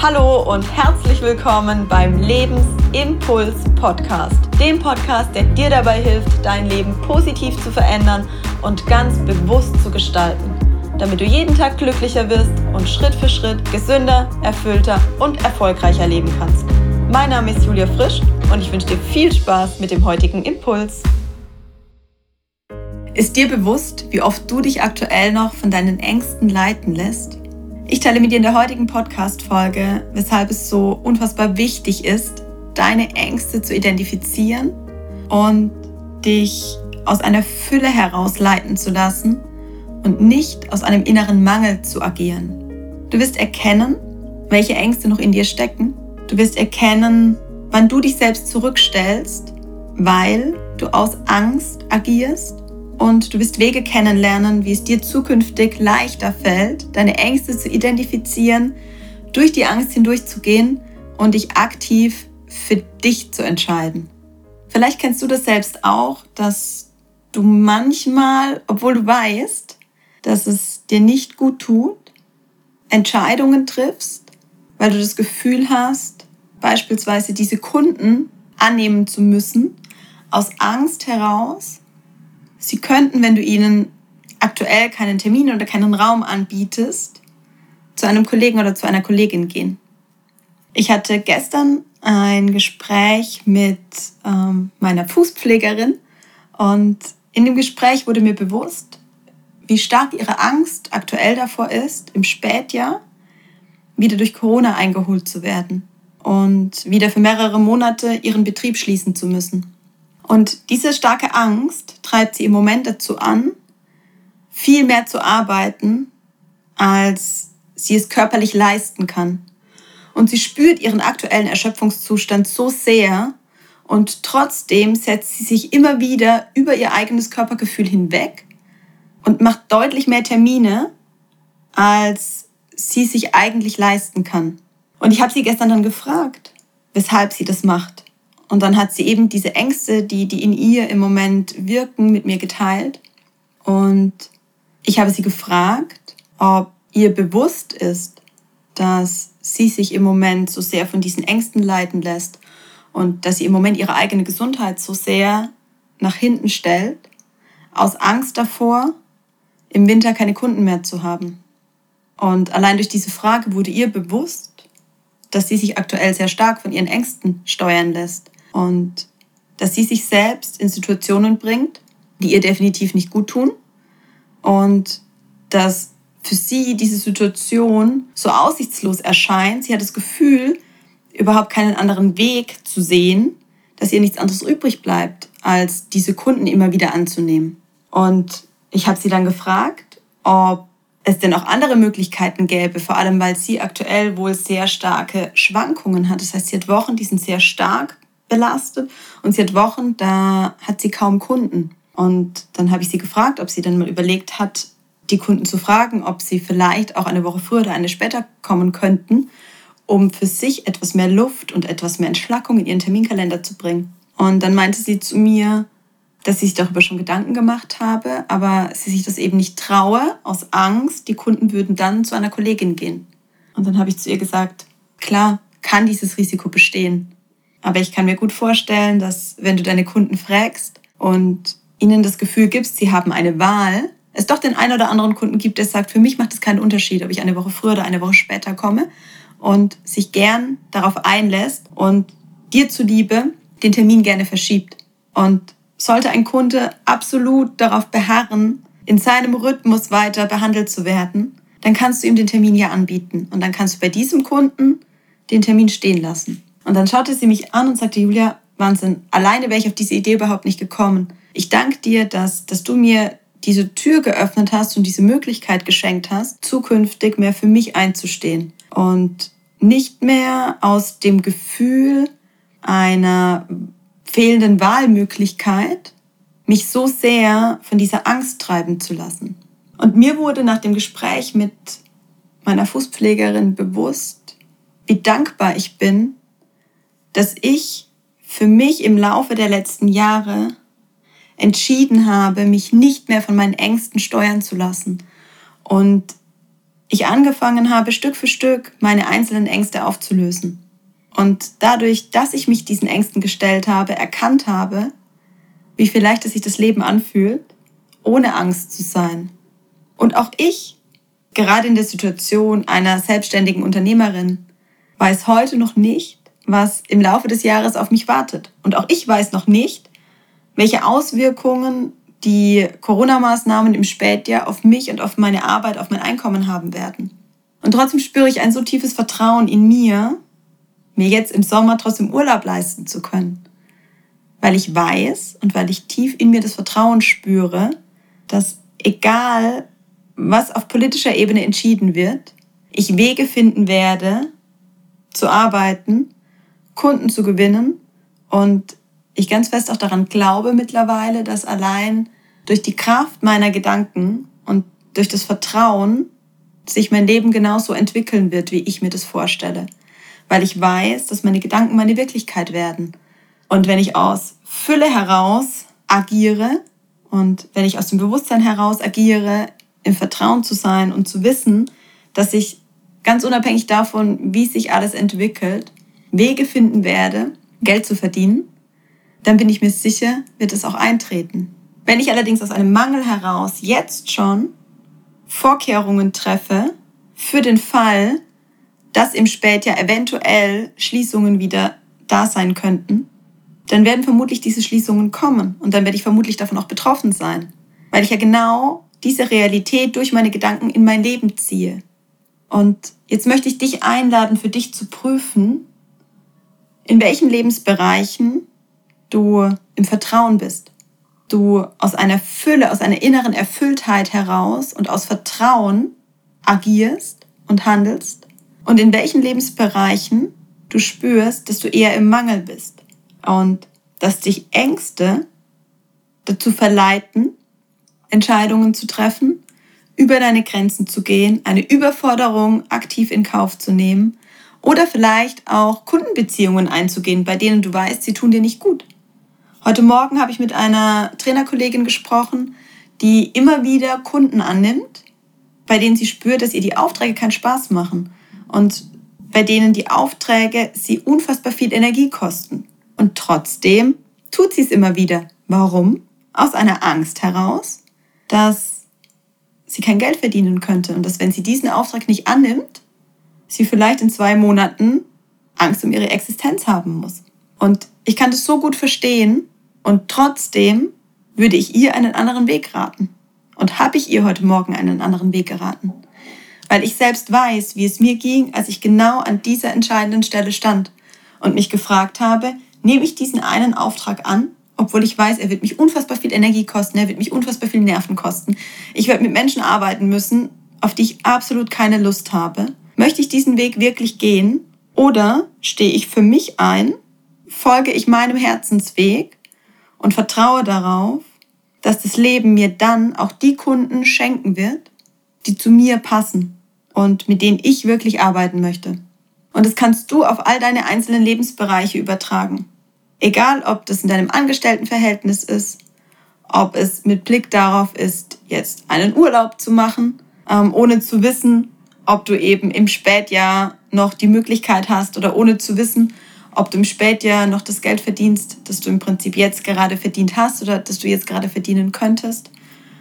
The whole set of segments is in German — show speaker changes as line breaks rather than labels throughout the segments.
Hallo und herzlich willkommen beim Lebensimpuls Podcast, dem Podcast, der dir dabei hilft, dein Leben positiv zu verändern und ganz bewusst zu gestalten, damit du jeden Tag glücklicher wirst und Schritt für Schritt gesünder, erfüllter und erfolgreicher leben kannst. Mein Name ist Julia Frisch und ich wünsche dir viel Spaß mit dem heutigen Impuls. Ist dir bewusst, wie oft du dich aktuell noch von deinen Ängsten leiten lässt? Ich teile mit dir in der heutigen Podcast-Folge, weshalb es so unfassbar wichtig ist, deine Ängste zu identifizieren und dich aus einer Fülle heraus leiten zu lassen und nicht aus einem inneren Mangel zu agieren. Du wirst erkennen, welche Ängste noch in dir stecken. Du wirst erkennen, wann du dich selbst zurückstellst, weil du aus Angst agierst und du wirst Wege kennenlernen, wie es dir zukünftig leichter fällt, deine Ängste zu identifizieren, durch die Angst hindurchzugehen und dich aktiv für dich zu entscheiden. Vielleicht kennst du das selbst auch, dass du manchmal, obwohl du weißt, dass es dir nicht gut tut, Entscheidungen triffst, weil du das Gefühl hast, beispielsweise diese Kunden annehmen zu müssen, aus Angst heraus, Sie könnten, wenn du ihnen aktuell keinen Termin oder keinen Raum anbietest, zu einem Kollegen oder zu einer Kollegin gehen. Ich hatte gestern ein Gespräch mit ähm, meiner Fußpflegerin und in dem Gespräch wurde mir bewusst, wie stark ihre Angst aktuell davor ist, im Spätjahr wieder durch Corona eingeholt zu werden und wieder für mehrere Monate ihren Betrieb schließen zu müssen. Und diese starke Angst treibt sie im Moment dazu an, viel mehr zu arbeiten, als sie es körperlich leisten kann. Und sie spürt ihren aktuellen Erschöpfungszustand so sehr und trotzdem setzt sie sich immer wieder über ihr eigenes Körpergefühl hinweg und macht deutlich mehr Termine, als sie sich eigentlich leisten kann. Und ich habe sie gestern dann gefragt, weshalb sie das macht. Und dann hat sie eben diese Ängste, die, die in ihr im Moment wirken, mit mir geteilt. Und ich habe sie gefragt, ob ihr bewusst ist, dass sie sich im Moment so sehr von diesen Ängsten leiten lässt und dass sie im Moment ihre eigene Gesundheit so sehr nach hinten stellt, aus Angst davor, im Winter keine Kunden mehr zu haben. Und allein durch diese Frage wurde ihr bewusst, dass sie sich aktuell sehr stark von ihren Ängsten steuern lässt und dass sie sich selbst in Situationen bringt, die ihr definitiv nicht gut tun und dass für sie diese Situation so aussichtslos erscheint. Sie hat das Gefühl, überhaupt keinen anderen Weg zu sehen, dass ihr nichts anderes übrig bleibt, als diese Kunden immer wieder anzunehmen. Und ich habe sie dann gefragt, ob es denn auch andere Möglichkeiten gäbe, vor allem weil sie aktuell wohl sehr starke Schwankungen hat. Das heißt, sie hat Wochen, die sind sehr stark belastet und sie hat Wochen, da hat sie kaum Kunden. Und dann habe ich sie gefragt, ob sie dann mal überlegt hat, die Kunden zu fragen, ob sie vielleicht auch eine Woche früher oder eine später kommen könnten, um für sich etwas mehr Luft und etwas mehr Entschlackung in ihren Terminkalender zu bringen. Und dann meinte sie zu mir, dass sie sich darüber schon Gedanken gemacht habe, aber sie sich das eben nicht traue, aus Angst, die Kunden würden dann zu einer Kollegin gehen. Und dann habe ich zu ihr gesagt, klar, kann dieses Risiko bestehen. Aber ich kann mir gut vorstellen, dass wenn du deine Kunden fragst und ihnen das Gefühl gibst, sie haben eine Wahl, es doch den einen oder anderen Kunden gibt, der sagt, für mich macht es keinen Unterschied, ob ich eine Woche früher oder eine Woche später komme und sich gern darauf einlässt und dir zuliebe den Termin gerne verschiebt. Und sollte ein Kunde absolut darauf beharren, in seinem Rhythmus weiter behandelt zu werden, dann kannst du ihm den Termin ja anbieten. Und dann kannst du bei diesem Kunden den Termin stehen lassen. Und dann schaute sie mich an und sagte, Julia, Wahnsinn, alleine wäre ich auf diese Idee überhaupt nicht gekommen. Ich danke dir, dass, dass du mir diese Tür geöffnet hast und diese Möglichkeit geschenkt hast, zukünftig mehr für mich einzustehen. Und nicht mehr aus dem Gefühl einer fehlenden Wahlmöglichkeit mich so sehr von dieser Angst treiben zu lassen. Und mir wurde nach dem Gespräch mit meiner Fußpflegerin bewusst, wie dankbar ich bin, dass ich für mich im Laufe der letzten Jahre entschieden habe, mich nicht mehr von meinen Ängsten steuern zu lassen und ich angefangen habe, Stück für Stück meine einzelnen Ängste aufzulösen. Und dadurch, dass ich mich diesen Ängsten gestellt habe, erkannt habe, wie viel leichter sich das Leben anfühlt, ohne Angst zu sein. Und auch ich, gerade in der Situation einer selbstständigen Unternehmerin, weiß heute noch nicht, was im Laufe des Jahres auf mich wartet. Und auch ich weiß noch nicht, welche Auswirkungen die Corona-Maßnahmen im Spätjahr auf mich und auf meine Arbeit, auf mein Einkommen haben werden. Und trotzdem spüre ich ein so tiefes Vertrauen in mir, mir jetzt im Sommer trotzdem Urlaub leisten zu können. Weil ich weiß und weil ich tief in mir das Vertrauen spüre, dass egal, was auf politischer Ebene entschieden wird, ich Wege finden werde, zu arbeiten, Kunden zu gewinnen und ich ganz fest auch daran glaube mittlerweile, dass allein durch die Kraft meiner Gedanken und durch das Vertrauen sich mein Leben genauso entwickeln wird, wie ich mir das vorstelle. Weil ich weiß, dass meine Gedanken meine Wirklichkeit werden. Und wenn ich aus Fülle heraus agiere und wenn ich aus dem Bewusstsein heraus agiere, im Vertrauen zu sein und zu wissen, dass ich ganz unabhängig davon, wie sich alles entwickelt, Wege finden werde, Geld zu verdienen dann bin ich mir sicher, wird es auch eintreten. Wenn ich allerdings aus einem Mangel heraus jetzt schon Vorkehrungen treffe für den Fall, dass im Spätjahr eventuell Schließungen wieder da sein könnten, dann werden vermutlich diese Schließungen kommen und dann werde ich vermutlich davon auch betroffen sein, weil ich ja genau diese Realität durch meine Gedanken in mein Leben ziehe. Und jetzt möchte ich dich einladen, für dich zu prüfen, in welchen Lebensbereichen du im Vertrauen bist, du aus einer Fülle, aus einer inneren Erfülltheit heraus und aus Vertrauen agierst und handelst. Und in welchen Lebensbereichen du spürst, dass du eher im Mangel bist. Und dass dich Ängste dazu verleiten, Entscheidungen zu treffen, über deine Grenzen zu gehen, eine Überforderung aktiv in Kauf zu nehmen oder vielleicht auch Kundenbeziehungen einzugehen, bei denen du weißt, sie tun dir nicht gut. Heute Morgen habe ich mit einer Trainerkollegin gesprochen, die immer wieder Kunden annimmt, bei denen sie spürt, dass ihr die Aufträge keinen Spaß machen und bei denen die Aufträge sie unfassbar viel Energie kosten. Und trotzdem tut sie es immer wieder. Warum? Aus einer Angst heraus, dass sie kein Geld verdienen könnte und dass wenn sie diesen Auftrag nicht annimmt, sie vielleicht in zwei Monaten Angst um ihre Existenz haben muss. Und ich kann das so gut verstehen und trotzdem würde ich ihr einen anderen Weg raten. Und habe ich ihr heute Morgen einen anderen Weg geraten. Weil ich selbst weiß, wie es mir ging, als ich genau an dieser entscheidenden Stelle stand und mich gefragt habe, nehme ich diesen einen Auftrag an, obwohl ich weiß, er wird mich unfassbar viel Energie kosten, er wird mich unfassbar viel Nerven kosten. Ich werde mit Menschen arbeiten müssen, auf die ich absolut keine Lust habe. Möchte ich diesen Weg wirklich gehen oder stehe ich für mich ein, folge ich meinem Herzensweg und vertraue darauf, dass das Leben mir dann auch die Kunden schenken wird, die zu mir passen und mit denen ich wirklich arbeiten möchte. Und das kannst du auf all deine einzelnen Lebensbereiche übertragen. Egal, ob das in deinem Angestelltenverhältnis ist, ob es mit Blick darauf ist, jetzt einen Urlaub zu machen, ähm, ohne zu wissen, ob du eben im Spätjahr noch die Möglichkeit hast oder ohne zu wissen, ob du im Spätjahr noch das Geld verdienst, das du im Prinzip jetzt gerade verdient hast oder das du jetzt gerade verdienen könntest.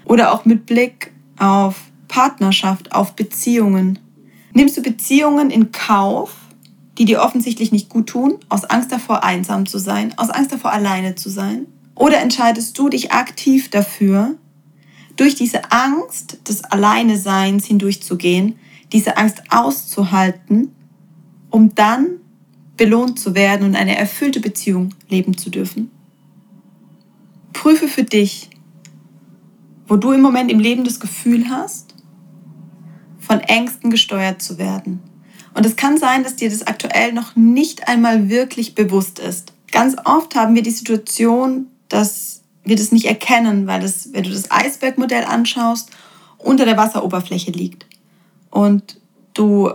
Oder auch mit Blick auf Partnerschaft, auf Beziehungen. Nimmst du Beziehungen in Kauf, die dir offensichtlich nicht gut tun, aus Angst davor einsam zu sein, aus Angst davor alleine zu sein? Oder entscheidest du dich aktiv dafür, durch diese Angst des Alleineseins hindurchzugehen, diese Angst auszuhalten, um dann belohnt zu werden und eine erfüllte Beziehung leben zu dürfen. Prüfe für dich, wo du im Moment im Leben das Gefühl hast, von Ängsten gesteuert zu werden. Und es kann sein, dass dir das aktuell noch nicht einmal wirklich bewusst ist. Ganz oft haben wir die Situation, dass wir das nicht erkennen, weil das, wenn du das Eisbergmodell anschaust, unter der Wasseroberfläche liegt. Und du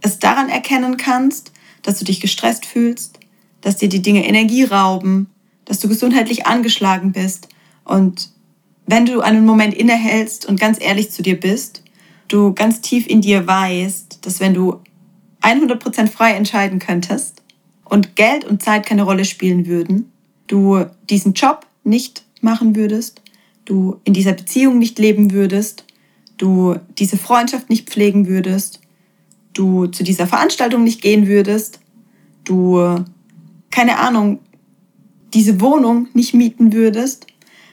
es daran erkennen kannst, dass du dich gestresst fühlst, dass dir die Dinge Energie rauben, dass du gesundheitlich angeschlagen bist. Und wenn du einen Moment innehältst und ganz ehrlich zu dir bist, du ganz tief in dir weißt, dass wenn du 100% frei entscheiden könntest und Geld und Zeit keine Rolle spielen würden, du diesen Job nicht machen würdest, du in dieser Beziehung nicht leben würdest, du diese Freundschaft nicht pflegen würdest, du zu dieser Veranstaltung nicht gehen würdest, du, keine Ahnung, diese Wohnung nicht mieten würdest.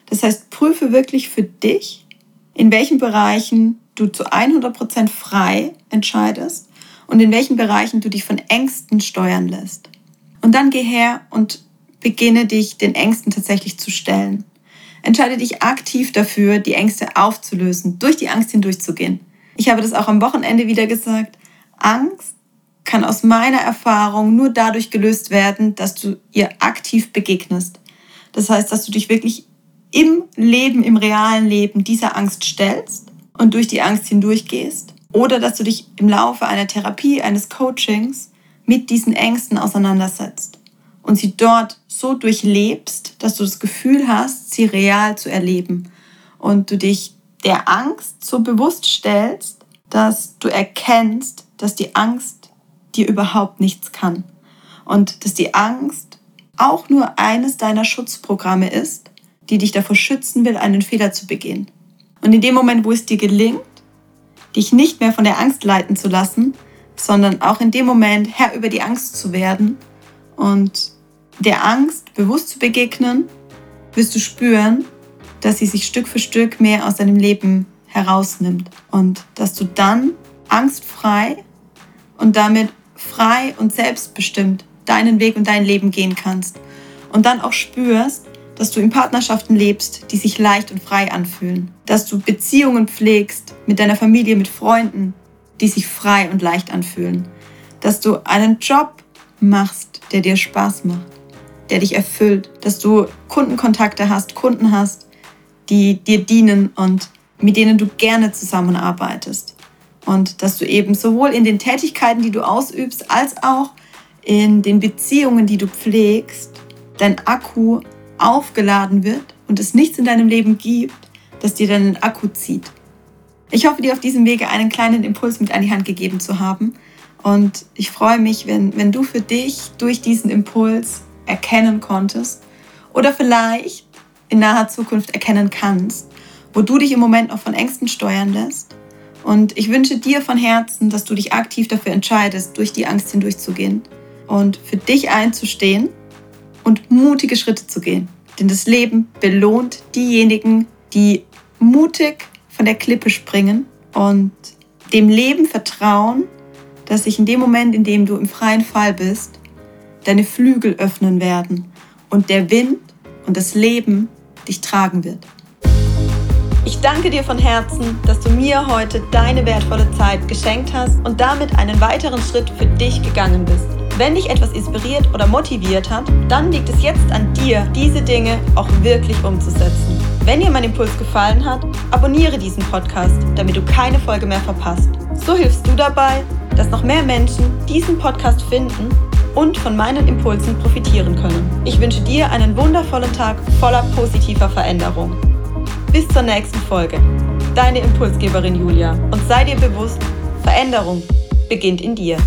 Das heißt, prüfe wirklich für dich, in welchen Bereichen du zu 100% frei entscheidest und in welchen Bereichen du dich von Ängsten steuern lässt. Und dann geh her und beginne dich den Ängsten tatsächlich zu stellen. Entscheide dich aktiv dafür, die Ängste aufzulösen, durch die Angst hindurchzugehen. Ich habe das auch am Wochenende wieder gesagt. Angst kann aus meiner Erfahrung nur dadurch gelöst werden, dass du ihr aktiv begegnest. Das heißt, dass du dich wirklich im Leben, im realen Leben dieser Angst stellst und durch die Angst hindurchgehst oder dass du dich im Laufe einer Therapie, eines Coachings mit diesen Ängsten auseinandersetzt und sie dort so durchlebst, dass du das Gefühl hast, sie real zu erleben und du dich der Angst so bewusst stellst, dass du erkennst, dass die Angst dir überhaupt nichts kann und dass die Angst auch nur eines deiner Schutzprogramme ist, die dich davor schützen will, einen Fehler zu begehen. Und in dem Moment, wo es dir gelingt, dich nicht mehr von der Angst leiten zu lassen, sondern auch in dem Moment Herr über die Angst zu werden und der Angst bewusst zu begegnen, wirst du spüren, dass sie sich Stück für Stück mehr aus deinem Leben herausnimmt und dass du dann angstfrei und damit frei und selbstbestimmt deinen Weg und dein Leben gehen kannst und dann auch spürst, dass du in Partnerschaften lebst, die sich leicht und frei anfühlen. Dass du Beziehungen pflegst mit deiner Familie, mit Freunden, die sich frei und leicht anfühlen. Dass du einen Job machst, der dir Spaß macht, der dich erfüllt. Dass du Kundenkontakte hast, Kunden hast, die dir dienen und mit denen du gerne zusammenarbeitest. Und dass du eben sowohl in den Tätigkeiten, die du ausübst, als auch in den Beziehungen, die du pflegst, dein Akku aufgeladen wird und es nichts in deinem Leben gibt, das dir deinen Akku zieht. Ich hoffe, dir auf diesem Wege einen kleinen Impuls mit an die Hand gegeben zu haben. Und ich freue mich, wenn, wenn du für dich durch diesen Impuls erkennen konntest oder vielleicht in naher Zukunft erkennen kannst, wo du dich im Moment noch von Ängsten steuern lässt. Und ich wünsche dir von Herzen, dass du dich aktiv dafür entscheidest, durch die Angst hindurchzugehen und für dich einzustehen und mutige Schritte zu gehen. Denn das Leben belohnt diejenigen, die mutig von der Klippe springen und dem Leben vertrauen, dass sich in dem Moment, in dem du im freien Fall bist, deine Flügel öffnen werden und der Wind und das Leben dich tragen wird. Ich danke dir von Herzen, dass du mir heute deine wertvolle Zeit geschenkt hast und damit einen weiteren Schritt für dich gegangen bist. Wenn dich etwas inspiriert oder motiviert hat, dann liegt es jetzt an dir, diese Dinge auch wirklich umzusetzen. Wenn dir mein Impuls gefallen hat, abonniere diesen Podcast, damit du keine Folge mehr verpasst. So hilfst du dabei, dass noch mehr Menschen diesen Podcast finden und von meinen Impulsen profitieren können. Ich wünsche dir einen wundervollen Tag voller positiver Veränderung. Bis zur nächsten Folge. Deine Impulsgeberin Julia. Und sei dir bewusst, Veränderung beginnt in dir.